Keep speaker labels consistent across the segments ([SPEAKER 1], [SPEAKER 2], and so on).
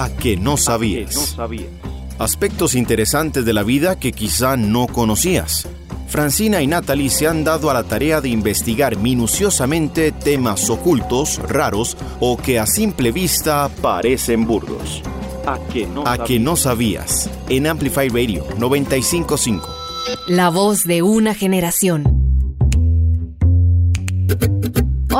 [SPEAKER 1] A que no sabías. Aspectos interesantes de la vida que quizá no conocías. Francina y Natalie se han dado a la tarea de investigar minuciosamente temas ocultos, raros o que a simple vista parecen burdos. A que no, a que no sabías. En Amplify Radio 955.
[SPEAKER 2] La voz de una generación.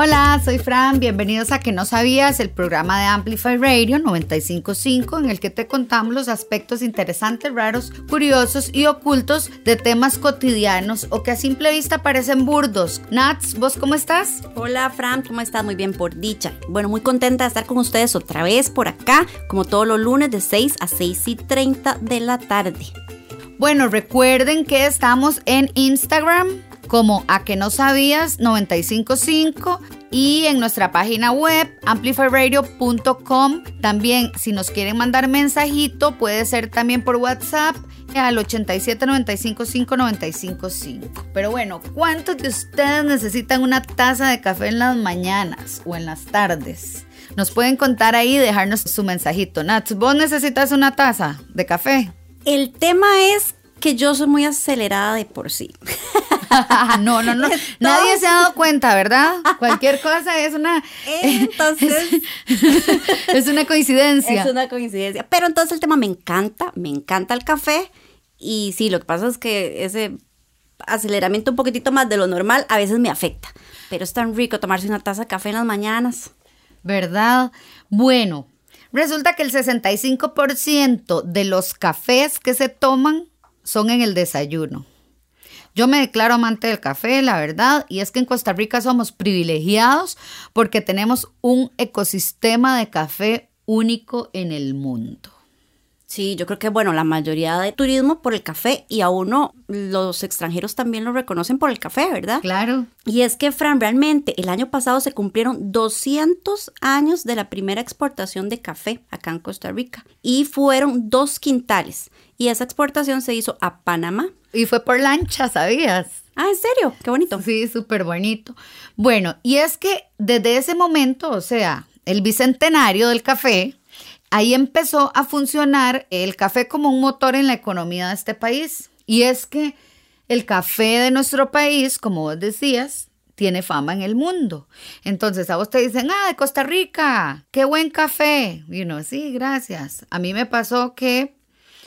[SPEAKER 3] Hola, soy Fran, bienvenidos a Que no sabías, el programa de Amplify Radio 955 en el que te contamos los aspectos interesantes, raros, curiosos y ocultos de temas cotidianos o que a simple vista parecen burdos. Nats, ¿vos cómo estás?
[SPEAKER 4] Hola Fran, ¿cómo estás? Muy bien, por dicha. Bueno, muy contenta de estar con ustedes otra vez por acá, como todos los lunes de 6 a 6 y 30 de la tarde.
[SPEAKER 3] Bueno, recuerden que estamos en Instagram como a que no sabías 955 y en nuestra página web amplifyradio.com. También si nos quieren mandar mensajito puede ser también por WhatsApp al 87 Pero bueno, ¿cuántos de ustedes necesitan una taza de café en las mañanas o en las tardes? Nos pueden contar ahí y dejarnos su mensajito. Nats, ¿vos necesitas una taza de café?
[SPEAKER 4] El tema es que yo soy muy acelerada de por sí.
[SPEAKER 3] no, no, no. Nadie se ha dado cuenta, ¿verdad? Cualquier cosa es una.
[SPEAKER 4] Entonces.
[SPEAKER 3] Es, una coincidencia.
[SPEAKER 4] Es una coincidencia. Pero entonces el tema me encanta, me encanta el café. Y sí, lo que pasa es que ese aceleramiento un poquitito más de lo normal a veces me afecta. Pero es tan rico tomarse una taza de café en las mañanas.
[SPEAKER 3] ¿Verdad? Bueno, resulta que el 65% de los cafés que se toman son en el desayuno. Yo me declaro amante del café, la verdad, y es que en Costa Rica somos privilegiados porque tenemos un ecosistema de café único en el mundo.
[SPEAKER 4] Sí, yo creo que, bueno, la mayoría de turismo por el café y a uno, los extranjeros también lo reconocen por el café, ¿verdad?
[SPEAKER 3] Claro.
[SPEAKER 4] Y es que, Fran, realmente el año pasado se cumplieron 200 años de la primera exportación de café acá en Costa Rica y fueron dos quintales. Y esa exportación se hizo a Panamá.
[SPEAKER 3] Y fue por lancha, ¿sabías?
[SPEAKER 4] Ah, ¿en serio? Qué bonito.
[SPEAKER 3] Sí, súper bonito. Bueno, y es que desde ese momento, o sea, el bicentenario del café, ahí empezó a funcionar el café como un motor en la economía de este país. Y es que el café de nuestro país, como vos decías, tiene fama en el mundo. Entonces a vos te dicen, ah, de Costa Rica, qué buen café. Y uno, sí, gracias. A mí me pasó que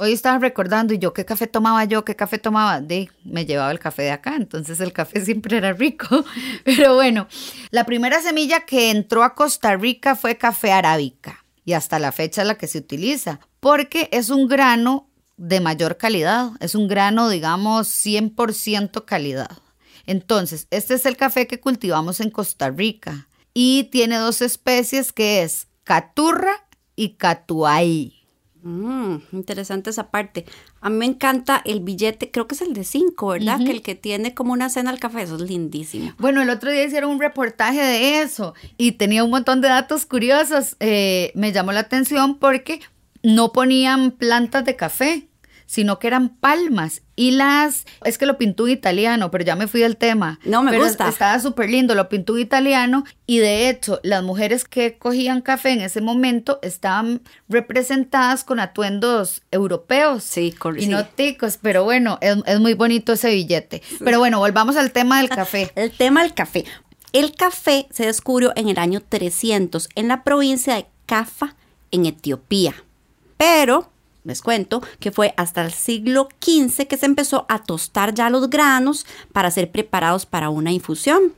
[SPEAKER 3] hoy estaba recordando y yo qué café tomaba yo, qué café tomaba. De, me llevaba el café de acá, entonces el café siempre era rico. Pero bueno, la primera semilla que entró a Costa Rica fue café arábica y hasta la fecha la que se utiliza, porque es un grano de mayor calidad, es un grano, digamos, 100% calidad. Entonces, este es el café que cultivamos en Costa Rica y tiene dos especies que es caturra y catuay.
[SPEAKER 4] Mm, interesante esa parte. A mí me encanta el billete, creo que es el de 5, ¿verdad? Que el que tiene como una cena al café, eso es lindísimo.
[SPEAKER 3] Bueno, el otro día hicieron un reportaje de eso y tenía un montón de datos curiosos. Eh, me llamó la atención porque no ponían plantas de café, sino que eran palmas. Y las, es que lo pintó un italiano, pero ya me fui del tema.
[SPEAKER 4] No, me
[SPEAKER 3] pero
[SPEAKER 4] gusta.
[SPEAKER 3] Estaba súper lindo, lo pintó un italiano. Y de hecho, las mujeres que cogían café en ese momento estaban representadas con atuendos europeos.
[SPEAKER 4] Sí,
[SPEAKER 3] Y no ticos, pero bueno, es, muy bonito ese billete. Pero bueno, volvamos al tema del café.
[SPEAKER 4] el tema del café. El café se descubrió en el año 300 en la provincia de Cafa, en Etiopía. Pero les cuento que fue hasta el siglo XV que se empezó a tostar ya los granos para ser preparados para una infusión.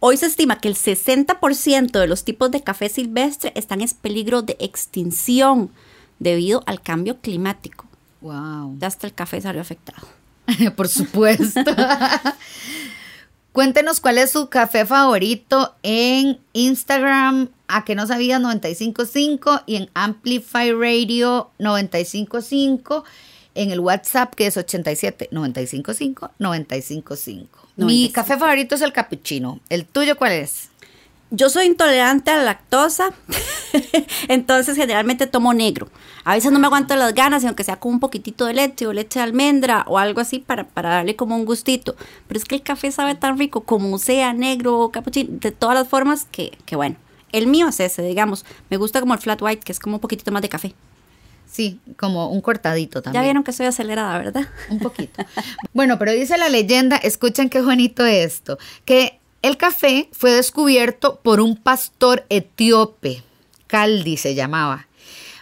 [SPEAKER 4] Hoy se estima que el 60% de los tipos de café silvestre están en peligro de extinción debido al cambio climático.
[SPEAKER 3] Wow.
[SPEAKER 4] Ya hasta el café salió afectado.
[SPEAKER 3] Por supuesto. Cuéntenos cuál es su café favorito en Instagram, a que no sabías 955 y en Amplify Radio 955 en el WhatsApp que es 87 955 955. Mi café favorito es el cappuccino. ¿El tuyo cuál es?
[SPEAKER 4] Yo soy intolerante a la lactosa, entonces generalmente tomo negro. A veces no me aguanto las ganas, aunque sea con un poquitito de leche o leche de almendra o algo así para, para darle como un gustito. Pero es que el café sabe tan rico como sea negro o capuchino, de todas las formas que, que bueno, El mío es ese, digamos. Me gusta como el flat white, que es como un poquitito más de café.
[SPEAKER 3] Sí, como un cortadito también.
[SPEAKER 4] Ya vieron que soy acelerada, ¿verdad?
[SPEAKER 3] Un poquito. bueno, pero dice la leyenda, escuchen qué bonito esto, que el café fue descubierto por un pastor etíope, Caldi se llamaba,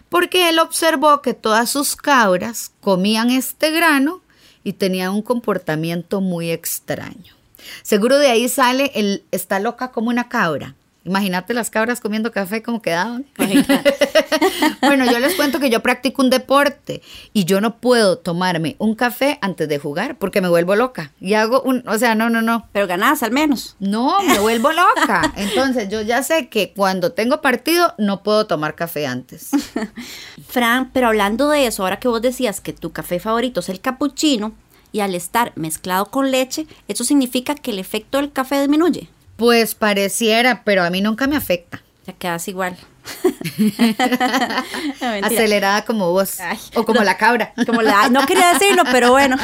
[SPEAKER 3] porque él observó que todas sus cabras comían este grano y tenían un comportamiento muy extraño. Seguro de ahí sale el está loca como una cabra. Imagínate las cabras comiendo café como quedaban. bueno, yo les cuento que yo practico un deporte y yo no puedo tomarme un café antes de jugar porque me vuelvo loca. Y hago un, o sea, no, no, no.
[SPEAKER 4] Pero ganás al menos.
[SPEAKER 3] No, me vuelvo loca. Entonces yo ya sé que cuando tengo partido no puedo tomar café antes.
[SPEAKER 4] Fran, pero hablando de eso, ahora que vos decías que tu café favorito es el cappuccino y al estar mezclado con leche, eso significa que el efecto del café disminuye.
[SPEAKER 3] Pues pareciera, pero a mí nunca me afecta.
[SPEAKER 4] Ya quedas igual.
[SPEAKER 3] Acelerada como vos. o como la cabra.
[SPEAKER 4] Como la, no quería decirlo, pero bueno.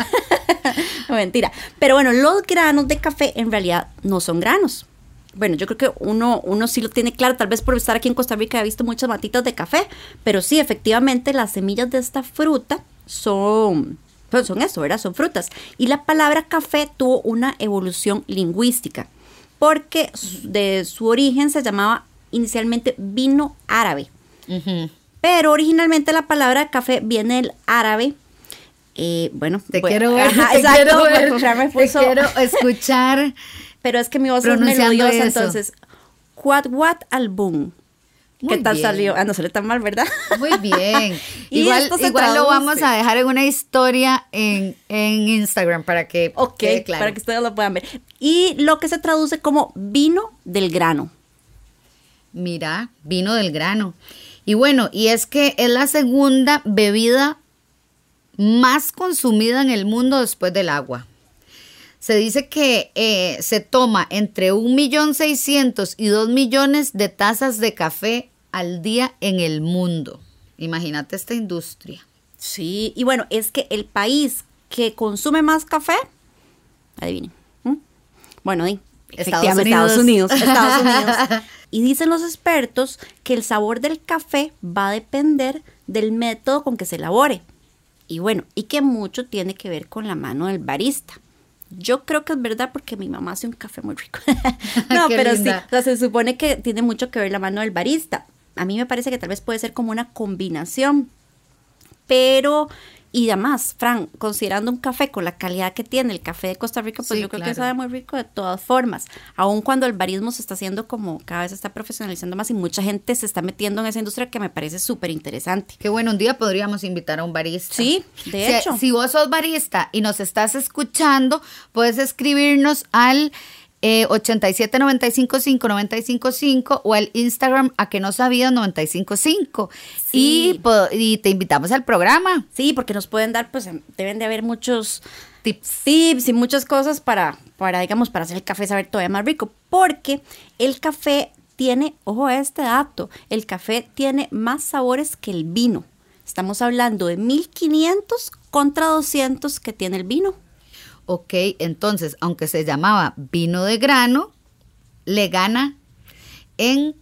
[SPEAKER 4] mentira. Pero bueno, los granos de café en realidad no son granos. Bueno, yo creo que uno, uno sí lo tiene claro, tal vez por estar aquí en Costa Rica he visto muchas matitas de café, pero sí, efectivamente, las semillas de esta fruta son, pues son eso, ¿verdad? Son frutas. Y la palabra café tuvo una evolución lingüística porque de su origen se llamaba inicialmente vino árabe. Pero originalmente la palabra café viene del árabe. Eh, bueno,
[SPEAKER 3] te quiero ver, te quiero ver, te quiero escuchar.
[SPEAKER 4] Pero es que mi voz es melodiosa, entonces. Quad wat ¿Qué tal salió? Ah, no sale tan mal, ¿verdad?
[SPEAKER 3] Muy bien. igual igual lo vamos a dejar en una historia en, Instagram para que
[SPEAKER 4] Ok, para que ustedes lo puedan ver. Y lo que se traduce como vino del grano.
[SPEAKER 3] Mira, vino del grano. Y bueno, y es que es la segunda bebida más consumida en el mundo después del agua. Se dice que eh, se toma entre 1.600.000 y 2 millones de tazas de café al día en el mundo. Imagínate esta industria.
[SPEAKER 4] Sí, y bueno, es que el país que consume más café, adivinen. Bueno,
[SPEAKER 3] Estados Unidos. Estados Unidos.
[SPEAKER 4] Estados Unidos. Y dicen los expertos que el sabor del café va a depender del método con que se elabore. Y bueno, y que mucho tiene que ver con la mano del barista. Yo creo que es verdad porque mi mamá hace un café muy rico. no, pero sí, o sea, se supone que tiene mucho que ver la mano del barista a mí me parece que tal vez puede ser como una combinación. Pero, y además, Fran, considerando un café con la calidad que tiene el café de Costa Rica, pues yo creo que sabe muy rico de todas formas. Aun cuando el barismo se está haciendo como cada vez se está profesionalizando más y mucha gente se está metiendo en esa industria que me parece súper interesante.
[SPEAKER 3] Qué bueno, un día podríamos invitar a un barista.
[SPEAKER 4] Sí, de hecho.
[SPEAKER 3] Si vos sos barista y nos estás escuchando, puedes escribirnos al eh, 87 o al Instagram a que no sabías 955 y, y, te invitamos al programa.
[SPEAKER 4] Sí, porque nos pueden dar, pues em, deben de haber muchos tips, tips y muchas cosas para, para, digamos, para hacer el café saber todavía más rico, porque el café tiene, ojo a este dato, el café tiene más sabores que el vino. Estamos hablando de 1500 contra 200 que tiene el vino.
[SPEAKER 3] Ok, entonces, aunque se llamaba vino de grano, le gana en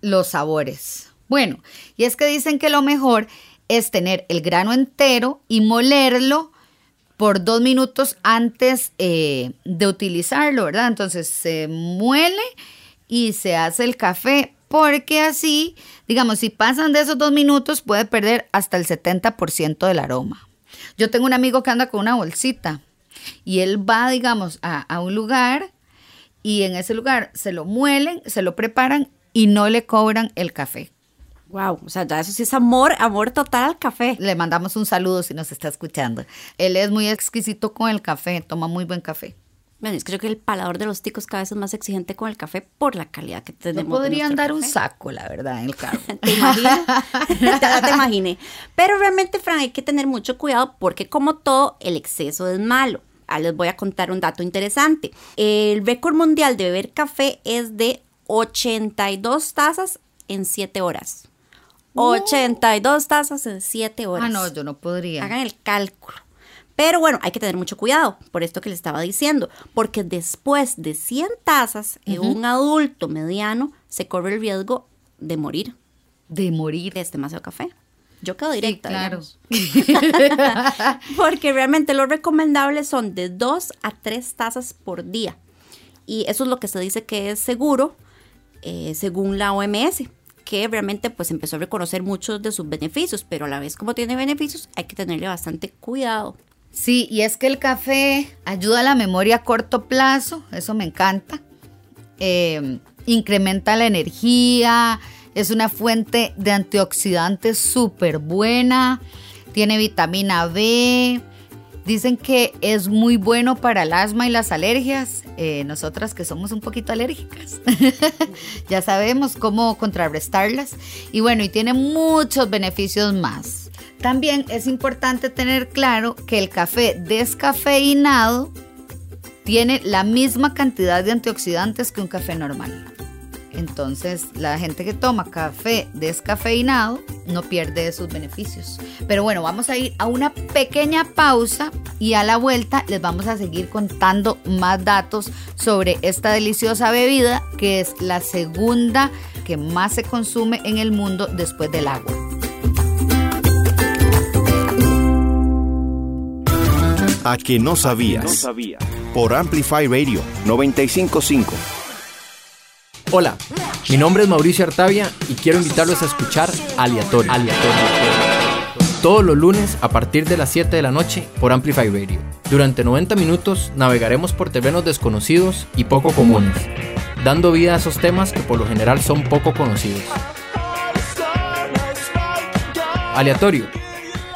[SPEAKER 3] los sabores. Bueno, y es que dicen que lo mejor es tener el grano entero y molerlo por dos minutos antes eh, de utilizarlo, ¿verdad? Entonces se muele y se hace el café porque así, digamos, si pasan de esos dos minutos puede perder hasta el 70% del aroma. Yo tengo un amigo que anda con una bolsita y él va, digamos, a, un lugar y en ese lugar se lo muelen, se lo preparan y no le cobran el café.
[SPEAKER 4] Wow, o sea, ya eso sí es amor, amor total al café.
[SPEAKER 3] Le mandamos un saludo si nos está escuchando. Él es muy exquisito con el café, toma muy buen café.
[SPEAKER 4] Bueno, es que creo que el palador de los ticos cada vez es más exigente con el café por la calidad que tenemos.
[SPEAKER 3] No podrían dar un saco, la verdad, en el carro.
[SPEAKER 4] ¿Te imaginas? ya te imaginé. Pero realmente, Fran, hay que tener mucho cuidado porque como todo, el exceso es malo. Ah, les voy a contar un dato interesante. El récord mundial de beber café es de 82 tazas en 7 horas. 82 tazas en 7 horas.
[SPEAKER 3] Ah, no, yo no podría.
[SPEAKER 4] Hagan el cálculo. Pero bueno, hay que tener mucho cuidado, por esto que le estaba diciendo, porque después de 100 tazas, en un adulto mediano se corre el riesgo de morir.
[SPEAKER 3] De morir.
[SPEAKER 4] Es demasiado café. Yo quedo directa.
[SPEAKER 3] claro.
[SPEAKER 4] porque realmente lo recomendable son de 2 a 3 tazas por día. Y eso es lo que se dice que es seguro eh, según la OMS que realmente pues empezó a reconocer muchos de sus beneficios, pero a la vez como tiene beneficios hay que tenerle bastante cuidado.
[SPEAKER 3] Sí, y es que el café ayuda a la memoria a corto plazo, eso me encanta. Eh, incrementa la energía, es una fuente de antioxidantes súper buena, tiene vitamina B, Dicen que es muy bueno para el asma y las alergias. Eh, nosotras que somos un poquito alérgicas, ya sabemos cómo contrarrestarlas. Y bueno, y tiene muchos beneficios más. También es importante tener claro que el café descafeinado tiene la misma cantidad de antioxidantes que un café normal. Entonces, la gente que toma café descafeinado no pierde sus beneficios. Pero bueno, vamos a ir a una pequeña pausa y a la vuelta les vamos a seguir contando más datos sobre esta deliciosa bebida que es la segunda que más se consume en el mundo después del agua.
[SPEAKER 1] A que no sabías. Por Amplify Radio 955.
[SPEAKER 5] Hola, mi nombre es Mauricio Artavia y quiero invitarlos a escuchar Aleatorio. Todos los lunes a partir de las 7 de la noche por Amplify Radio. Durante 90 minutos navegaremos por terrenos desconocidos y poco comunes, dando vida a esos temas que por lo general son poco conocidos. Aleatorio,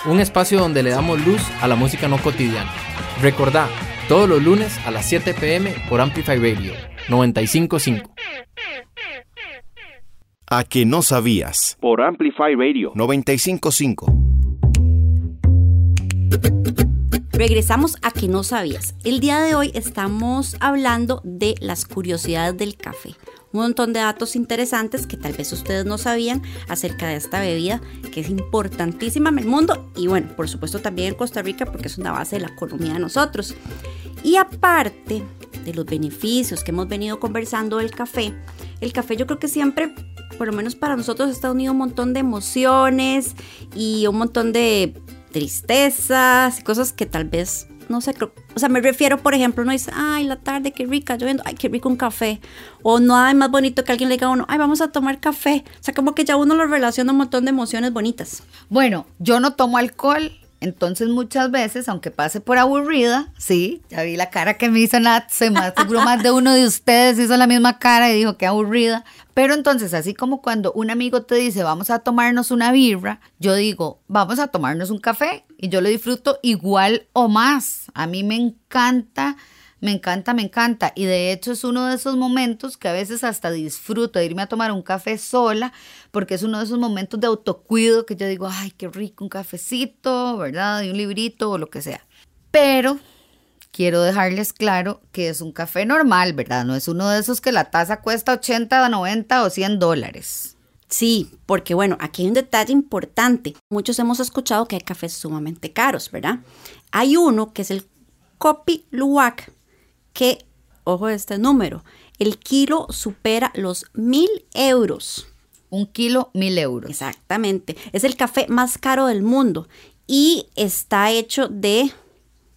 [SPEAKER 5] un espacio donde le damos luz a la música no cotidiana. Recordá, todos los lunes a las 7 pm por Amplify Radio 955
[SPEAKER 1] a que no sabías.
[SPEAKER 6] Por Amplify Radio
[SPEAKER 1] 955.
[SPEAKER 4] Regresamos a que no sabías. El día de hoy estamos hablando de las curiosidades del café. Un montón de datos interesantes que tal vez ustedes no sabían acerca de esta bebida que es importantísima en el mundo y bueno, por supuesto también en Costa Rica porque es una base de la economía de nosotros. Y aparte de los beneficios que hemos venido conversando del café, el café yo creo que siempre por lo menos para nosotros está unido un montón de emociones y un montón de tristezas y cosas que tal vez, no sé, o sea, me refiero, por ejemplo, uno dice, ay, la tarde, qué rica, lloviendo, ay, qué rico un café. O no hay más bonito que alguien le diga a uno, ay, vamos a tomar café. O sea, como que ya uno lo relaciona un montón de emociones bonitas.
[SPEAKER 3] Bueno, yo no tomo alcohol, entonces muchas veces, aunque pase por aburrida, sí, ya vi la cara que me hizo Nat, se más seguro más de uno de ustedes hizo la misma cara y dijo que aburrida. Pero entonces, así como cuando un amigo te dice vamos a tomarnos una birra, yo digo vamos a tomarnos un café y yo lo disfruto igual o más. A mí me encanta me encanta, me encanta. Y de hecho es uno de esos momentos que a veces hasta disfruto de irme a tomar un café sola, porque es uno de esos momentos de autocuido que yo digo, ay, qué rico, un cafecito, ¿verdad? Y un librito o lo que sea. Pero quiero dejarles claro que es un café normal, ¿verdad? No es uno de esos que la taza cuesta 80, 90 o 100 dólares.
[SPEAKER 4] Sí, porque bueno, aquí hay un detalle importante. Muchos hemos escuchado que hay cafés sumamente caros, ¿verdad? Hay uno que es el Kopi Luwak, que, ojo este número, el kilo supera los mil euros.
[SPEAKER 3] Un kilo, mil euros.
[SPEAKER 4] Exactamente. Es el café más caro del mundo y está hecho de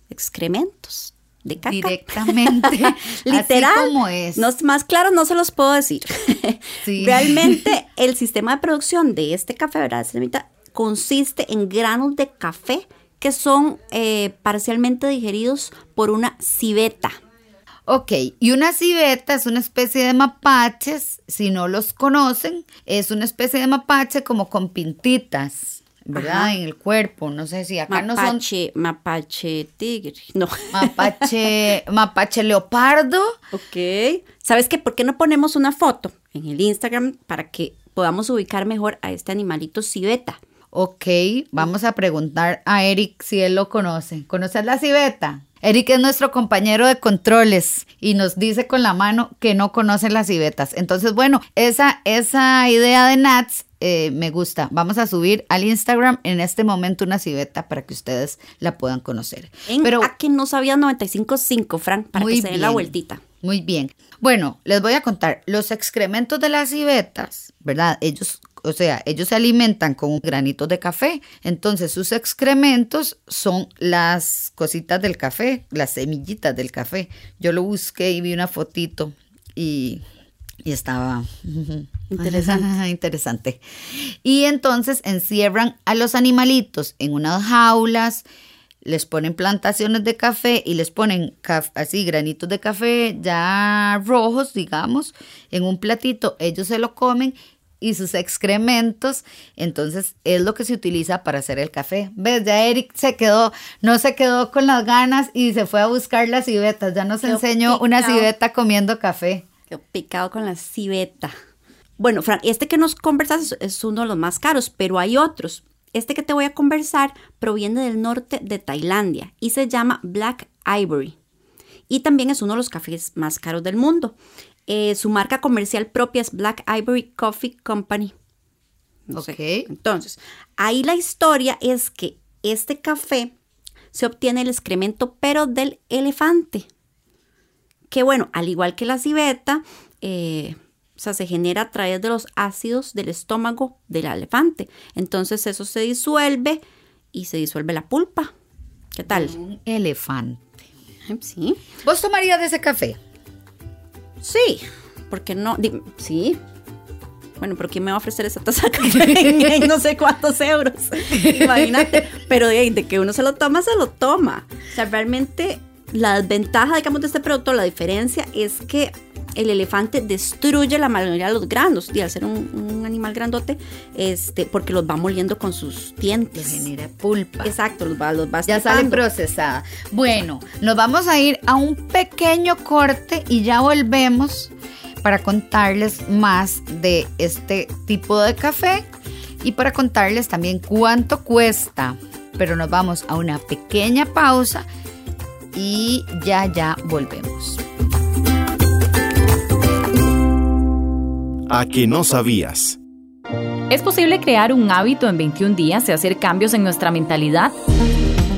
[SPEAKER 4] excrementos. De caca.
[SPEAKER 3] Directamente.
[SPEAKER 4] Literal.
[SPEAKER 3] Así como es.
[SPEAKER 4] No, más claro no se los puedo decir. Realmente el sistema de producción de este café, ¿verdad? consiste en granos de café que son eh, parcialmente digeridos por una civeta.
[SPEAKER 3] Ok, y una civeta es una especie de mapaches, si no los conocen, es una especie de mapache como con pintitas. ¿verdad? En el cuerpo, no sé si acá no son...
[SPEAKER 4] Mapache tigre, no.
[SPEAKER 3] Mapache, mapache leopardo.
[SPEAKER 4] Ok. ¿Sabes qué? ¿Por qué no ponemos una foto en el Instagram para que podamos ubicar mejor a este animalito civeta?
[SPEAKER 3] Ok, vamos a preguntar a Eric si él lo conoce. ¿Conoces la civeta? Eric es nuestro compañero de controles y nos dice con la mano que no conoce las civetas. Entonces, bueno, esa, esa idea de Nats eh, me gusta. Vamos a subir al Instagram en este momento una civeta para que ustedes la puedan conocer.
[SPEAKER 4] En Pero, a que no sabía 95.5, Frank, para que se den la vueltita.
[SPEAKER 3] Muy bien. Bueno, les voy a contar. Los excrementos de las civetas, ¿verdad? Ellos o sea, ellos se alimentan con granitos de café. Entonces sus excrementos son las cositas del café, las semillitas del café. Yo lo busqué y vi una fotito y, y estaba interesante. interesante. Y entonces encierran a los animalitos en unas jaulas les ponen plantaciones de café y les ponen así granitos de café ya rojos, digamos, en un platito, ellos se lo comen y sus excrementos, entonces es lo que se utiliza para hacer el café. ¿Ves? Ya Eric se quedó, no se quedó con las ganas y se fue a buscar las civetas, ya nos enseñó una civeta comiendo café.
[SPEAKER 4] Qué picado con la civeta. Bueno, Fran, este que nos conversas es uno de los más caros, pero hay otros. Este que te voy a conversar proviene del norte de Tailandia y se llama Black Ivory. Y también es uno de los cafés más caros del mundo. Eh, su marca comercial propia es Black Ivory Coffee Company. Entonces, ahí la historia es que este café se obtiene el excremento, pero del elefante. Que bueno, al igual que la civeta, eh, o sea, se genera a través de los ácidos del estómago del elefante. Entonces eso se disuelve y se disuelve la pulpa. ¿Qué tal?
[SPEAKER 3] Un elefante.
[SPEAKER 4] Sí.
[SPEAKER 3] ¿Vos tomarías de ese café?
[SPEAKER 4] Sí. ¿Por qué no? sí. Bueno, pero ¿quién me va a ofrecer esa taza de café no sé cuántos euros? Imagínate. Pero de, de que uno se lo toma, se lo toma. O sea, realmente la desventaja, digamos, de este producto, la diferencia es que el elefante destruye la mayoría de los granos, y al ser un, animal grandote, este, porque los va moliendo con sus dientes.
[SPEAKER 3] genera pulpa.
[SPEAKER 4] Exacto, los va, los va
[SPEAKER 3] Ya salen procesadas. Bueno, nos vamos a ir a un pequeño corte y ya volvemos para contarles más de este tipo de café y para contarles también cuánto cuesta. Pero nos vamos a una pequeña pausa y ya ya volvemos.
[SPEAKER 1] A que no sabías.
[SPEAKER 6] ¿Es posible crear un hábito en 21 días y hacer cambios en nuestra mentalidad?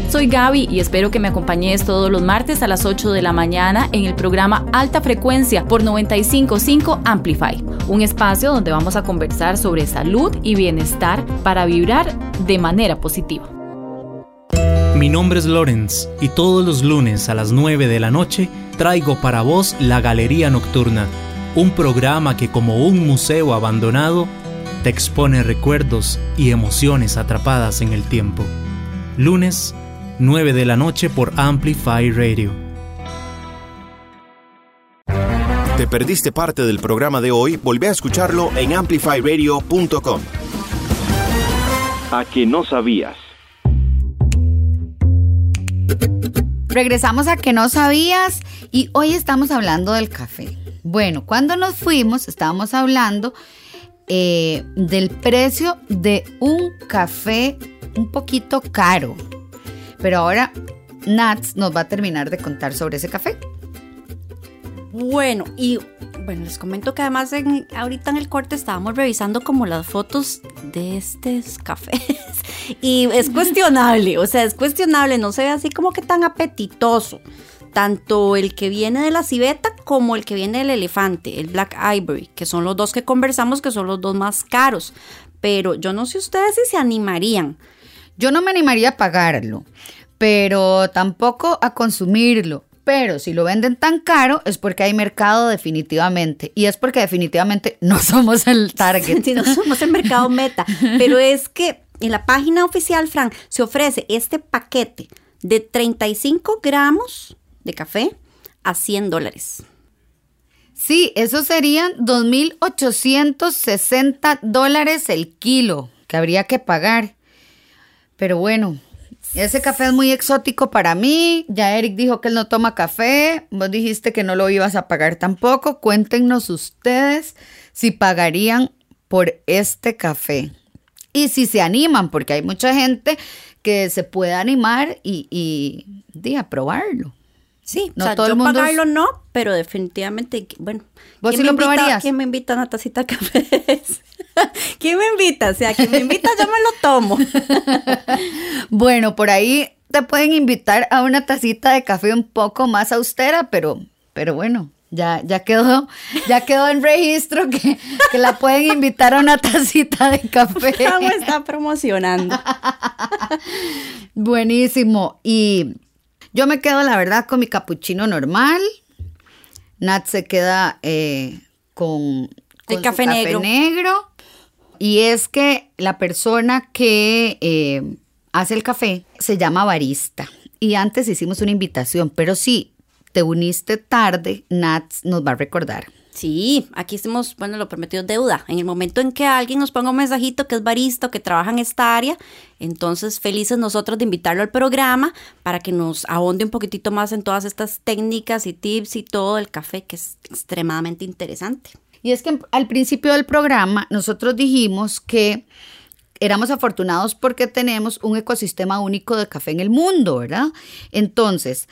[SPEAKER 6] Soy Gaby y espero que me acompañes todos los martes a las 8 de la mañana en el programa Alta Frecuencia por 955 Amplify, un espacio donde vamos a conversar sobre salud y bienestar para vibrar de manera positiva.
[SPEAKER 7] Mi nombre es Lorenz y todos los lunes a las 9 de la noche traigo para vos la Galería Nocturna un programa que como un museo abandonado te expone recuerdos y emociones atrapadas en el tiempo. Lunes, 9 de la noche por Amplify Radio.
[SPEAKER 1] ¿Te perdiste parte del programa de hoy? Volvé a escucharlo en amplifyradio.com. A que no sabías.
[SPEAKER 3] Regresamos a que no sabías y hoy estamos hablando del café. Bueno, cuando nos fuimos estábamos hablando eh, del precio de un café un poquito caro. Pero ahora Nats nos va a terminar de contar sobre ese café.
[SPEAKER 4] Bueno, y bueno, les comento que además ahorita en el corte estábamos revisando como las fotos de estos cafés y es cuestionable, o sea, es cuestionable, no se ve así como que tan apetitoso tanto el que viene de la civeta como el que viene del elefante, el Black Ivory, que son los dos que conversamos, que son los dos más caros. Pero yo no sé ustedes si se animarían.
[SPEAKER 3] Yo no me animaría a pagarlo, pero tampoco a consumirlo. Pero si lo venden tan caro es porque hay mercado definitivamente. Y es porque definitivamente no somos el target.
[SPEAKER 4] no somos el mercado meta. Pero es que en la página oficial, Frank, se ofrece este paquete de 35 gramos de café a 100 dólares.
[SPEAKER 3] Sí, eso serían 2.860 dólares el kilo que habría que pagar. Pero bueno, ese café es muy exótico para mí. Ya Eric dijo que él no toma café. Vos dijiste que no lo ibas a pagar tampoco. Cuéntenos ustedes si pagarían por este café. Y si se animan, porque hay mucha gente que se puede animar y, y, probarlo.
[SPEAKER 4] Sí, no todo el mundo pagarlo no, pero definitivamente, bueno.
[SPEAKER 3] ¿Vos sí lo probarías?
[SPEAKER 4] ¿Quién me invita a una tacita de café? ¿Quién me invita? O sea, quien me invita yo me lo tomo.
[SPEAKER 3] bueno, por ahí te pueden invitar a una tacita de café un poco más austera, pero, pero bueno, ya, ya quedó, ya quedó en registro que, que la pueden invitar a una tacita de café.
[SPEAKER 4] ¿Cómo está promocionando?
[SPEAKER 3] Buenísimo. Y yo me quedo, la verdad, con mi capuchino normal. Nat se queda eh, con,
[SPEAKER 4] el café, negro.
[SPEAKER 3] negro. Y es que la persona que eh, hace el café se llama barista. Y antes hicimos una invitación, pero si te uniste tarde, Nat nos va a recordar.
[SPEAKER 4] Sí, aquí hicimos, bueno, lo prometido deuda. En el momento en que alguien nos ponga un mensajito que es barista o que trabaja en esta área, entonces felices nosotros de invitarlo al programa para que nos ahonde un poquitito más en todas estas técnicas y tips y todo el café, que es extremadamente interesante.
[SPEAKER 3] Y es que al principio del programa nosotros dijimos que éramos afortunados porque tenemos un ecosistema único de café en el mundo, ¿verdad? Entonces,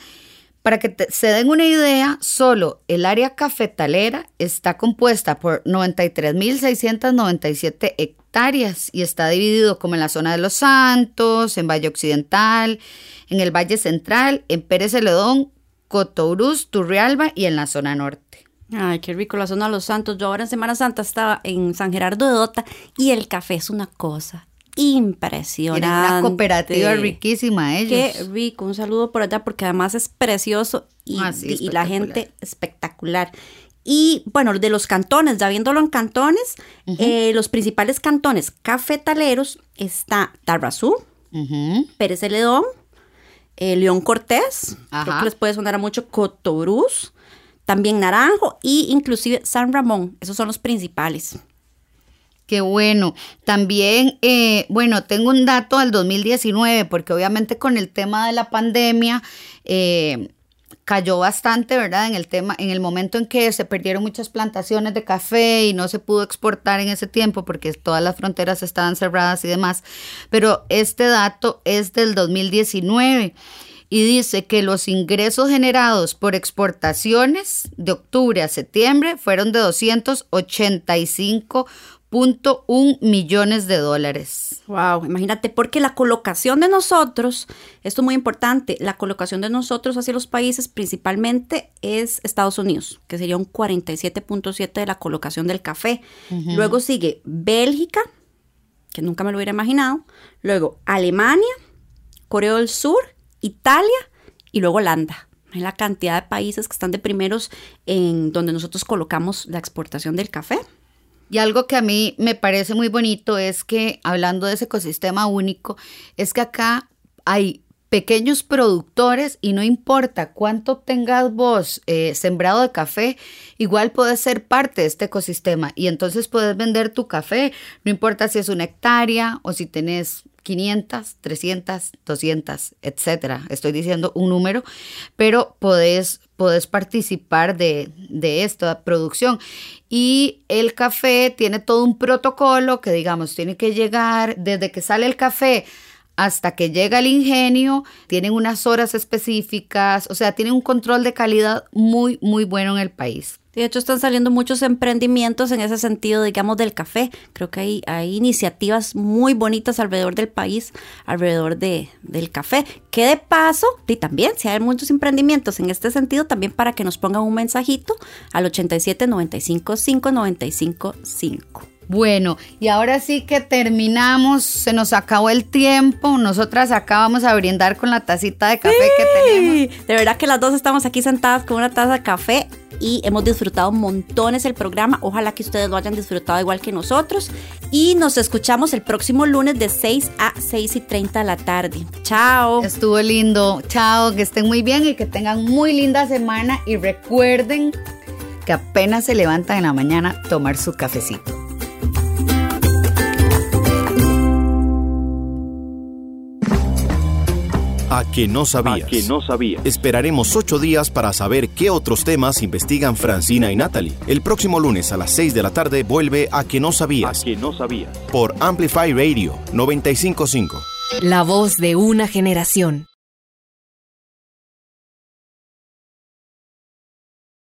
[SPEAKER 3] para que se den una idea, solo el área cafetalera está compuesta por 93.697 hectáreas y está dividido como en la zona de Los Santos, en Valle Occidental, en el Valle Central, en Pérez Celedón, Cotobruz, Turrialba y en la zona norte.
[SPEAKER 4] Ay, qué rico la zona de Los Santos. Yo ahora en Semana Santa estaba en San Gerardo de Dota y el café es una cosa impresionante.
[SPEAKER 3] una cooperativa riquísima ellos.
[SPEAKER 4] Qué rico, un saludo por allá porque además es precioso y, ah, la gente espectacular. Y bueno, de los cantones, ya viéndolo en cantones, eh, los principales cantones cafetaleros está Tarrazú, Pérez Celedón, eh, León Cortés, creo que les puede sonar a mucho Cotoruz, también Naranjo y inclusive San Ramón, esos son los principales.
[SPEAKER 3] Qué bueno. También, eh, bueno, tengo un dato del 2019, porque obviamente con el tema de la pandemia eh, cayó bastante, ¿verdad? En el tema, en el momento en que se perdieron muchas plantaciones de café y no se pudo exportar en ese tiempo porque todas las fronteras estaban cerradas y demás. Pero este dato es del 2019 y dice que los ingresos generados por exportaciones de octubre a septiembre fueron de 285 un millones de dólares.
[SPEAKER 4] Wow, imagínate, porque la colocación de nosotros, esto es muy importante, la colocación de nosotros hacia los países principalmente es Estados Unidos, que sería un 47.7 de la colocación del café. Luego sigue Bélgica, que nunca me lo hubiera imaginado. Luego Alemania, Corea del Sur, Italia y luego Holanda. La cantidad de países que están de primeros en donde nosotros colocamos la exportación del café.
[SPEAKER 3] Y algo que a mí me parece muy bonito es que, hablando de ese ecosistema único, es que acá hay pequeños productores y no importa cuánto tengas vos eh, sembrado de café, igual puedes ser parte de este ecosistema y entonces puedes vender tu café, no importa si es una hectárea o si tenés 500, 300, 200, etcétera. Estoy diciendo un número, pero podés, podés participar de, de esta producción. Y el café tiene todo un protocolo que, digamos, tiene que llegar desde que sale el café hasta que llega el ingenio, tienen unas horas específicas, o sea, tienen un control de calidad muy, muy bueno en el país.
[SPEAKER 4] De hecho, están saliendo muchos emprendimientos en ese sentido, digamos, del café. Creo que hay, iniciativas muy bonitas alrededor del país, alrededor de, del café. Que de paso, y también, si hay muchos emprendimientos en este sentido, también para que nos pongan un mensajito al 87 95 5 95 5.
[SPEAKER 3] Bueno, y ahora sí que terminamos, se nos acabó el tiempo, nosotras acá vamos a brindar con la tacita de café que tenemos.
[SPEAKER 4] De verdad que las dos estamos aquí sentadas con una taza de café y hemos disfrutado montones el programa. Ojalá que ustedes lo hayan disfrutado igual que nosotros. Y nos escuchamos el próximo lunes de 6 a 6 y 30 de la tarde. Chao.
[SPEAKER 3] Estuvo lindo. Chao, que estén muy bien y que tengan muy linda semana. Y recuerden que apenas se levantan en la mañana tomar su cafecito.
[SPEAKER 1] A que no sabías. que no sabía. Esperaremos ocho días para saber qué otros temas investigan Francina y Natalie. El próximo lunes a las 6 de la tarde vuelve A que no sabías. A que no sabías. Por Amplify Radio 955.
[SPEAKER 2] La voz de una generación.